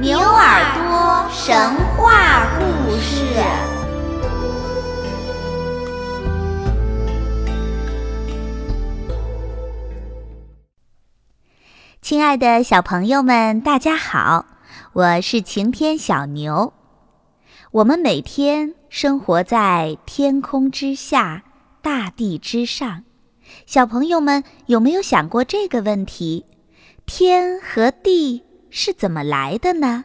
牛耳朵神话故事。亲爱的小朋友们，大家好，我是晴天小牛。我们每天生活在天空之下、大地之上，小朋友们有没有想过这个问题？天和地是怎么来的呢？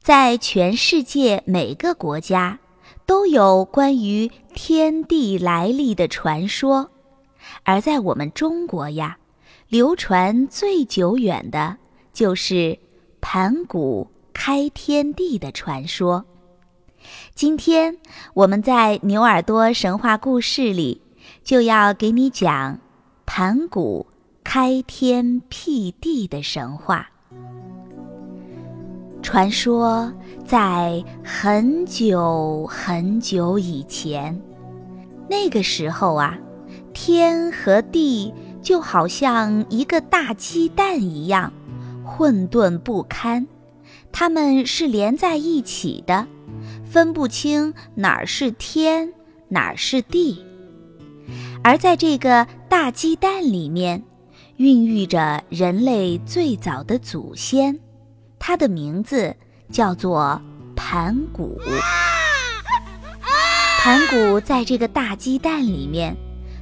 在全世界每个国家都有关于天地来历的传说，而在我们中国呀，流传最久远的就是盘古开天地的传说。今天我们在牛耳朵神话故事里就要给你讲盘古。开天辟地的神话。传说在很久很久以前，那个时候啊，天和地就好像一个大鸡蛋一样，混沌不堪。它们是连在一起的，分不清哪儿是天，哪儿是地。而在这个大鸡蛋里面。孕育着人类最早的祖先，他的名字叫做盘古。盘古在这个大鸡蛋里面，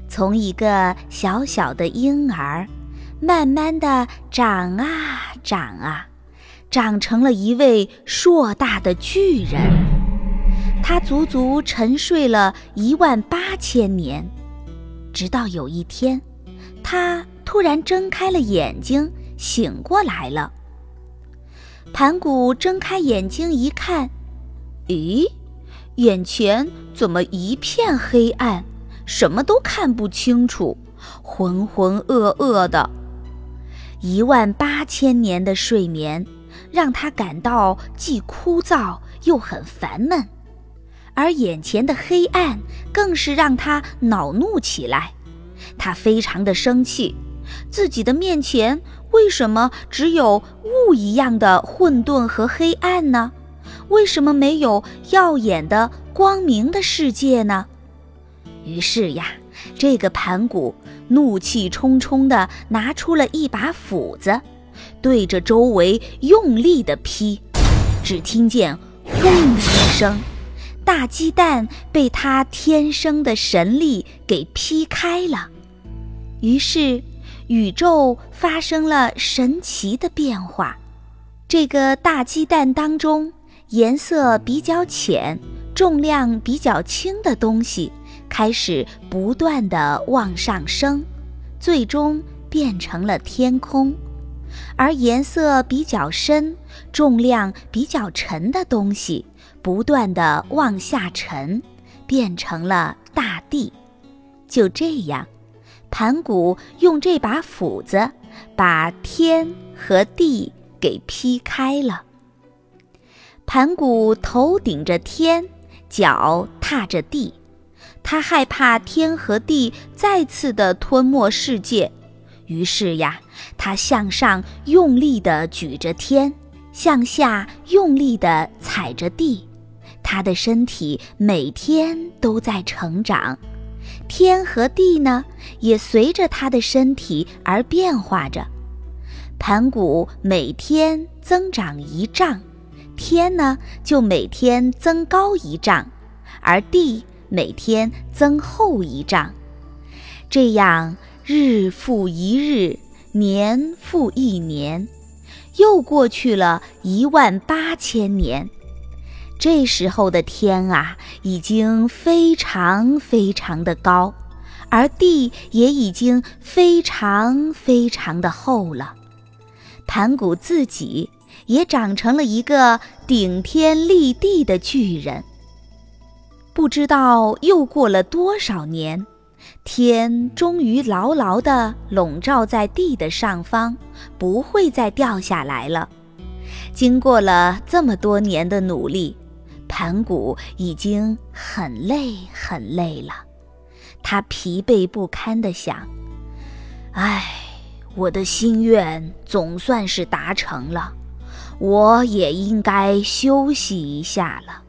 从一个小小的婴儿，慢慢的长啊长啊，长成了一位硕大的巨人。他足足沉睡了一万八千年，直到有一天，他。突然睁开了眼睛，醒过来了。盘古睁开眼睛一看，咦，眼前怎么一片黑暗，什么都看不清楚，浑浑噩噩的。一万八千年的睡眠让他感到既枯燥又很烦闷，而眼前的黑暗更是让他恼怒起来。他非常的生气。自己的面前为什么只有雾一样的混沌和黑暗呢？为什么没有耀眼的光明的世界呢？于是呀，这个盘古怒气冲冲地拿出了一把斧子，对着周围用力地劈。只听见“轰”的一声，大鸡蛋被他天生的神力给劈开了。于是。宇宙发生了神奇的变化，这个大鸡蛋当中，颜色比较浅、重量比较轻的东西开始不断的往上升，最终变成了天空；而颜色比较深、重量比较沉的东西不断的往下沉，变成了大地。就这样。盘古用这把斧子，把天和地给劈开了。盘古头顶着天，脚踏着地，他害怕天和地再次的吞没世界，于是呀，他向上用力地举着天，向下用力地踩着地，他的身体每天都在成长。天和地呢，也随着他的身体而变化着。盘古每天增长一丈，天呢就每天增高一丈，而地每天增厚一丈。这样日复一日，年复一年，又过去了一万八千年。这时候的天啊，已经非常非常的高，而地也已经非常非常的厚了。盘古自己也长成了一个顶天立地的巨人。不知道又过了多少年，天终于牢牢地笼罩在地的上方，不会再掉下来了。经过了这么多年的努力。盘古已经很累很累了，他疲惫不堪地想：“唉，我的心愿总算是达成了，我也应该休息一下了。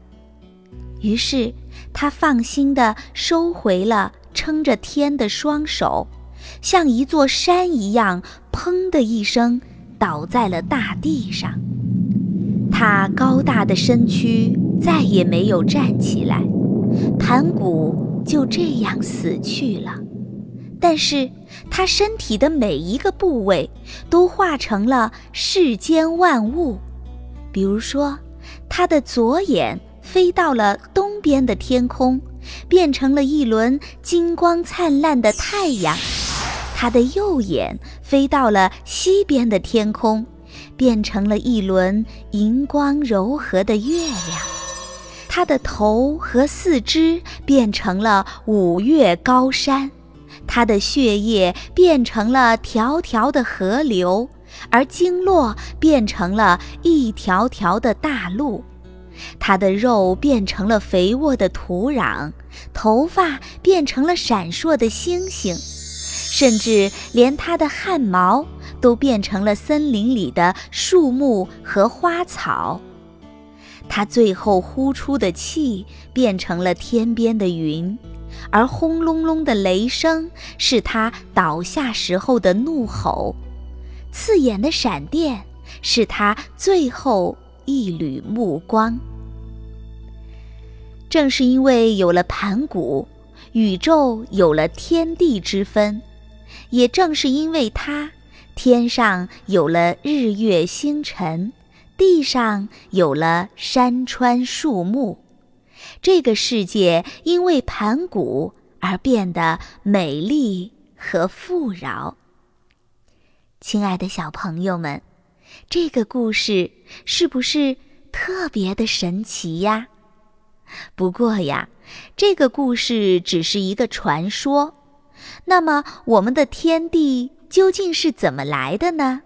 于是，他放心地收回了撑着天的双手，像一座山一样，砰的一声倒在了大地上。他高大的身躯再也没有站起来，盘古就这样死去了。但是，他身体的每一个部位都化成了世间万物，比如说，他的左眼飞到了东边的天空，变成了一轮金光灿烂的太阳；他的右眼飞到了西边的天空，变成了一轮银光柔和的月亮；他的头和四肢变成了五岳高山。他的血液变成了条条的河流，而经络变成了一条条的大路；他的肉变成了肥沃的土壤，头发变成了闪烁的星星，甚至连他的汗毛都变成了森林里的树木和花草。他最后呼出的气变成了天边的云。而轰隆隆的雷声是他倒下时候的怒吼，刺眼的闪电是他最后一缕目光。正是因为有了盘古，宇宙有了天地之分；也正是因为他，天上有了日月星辰，地上有了山川树木。这个世界因为盘古而变得美丽和富饶。亲爱的小朋友们，这个故事是不是特别的神奇呀？不过呀，这个故事只是一个传说。那么，我们的天地究竟是怎么来的呢？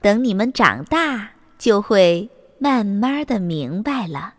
等你们长大，就会慢慢的明白了。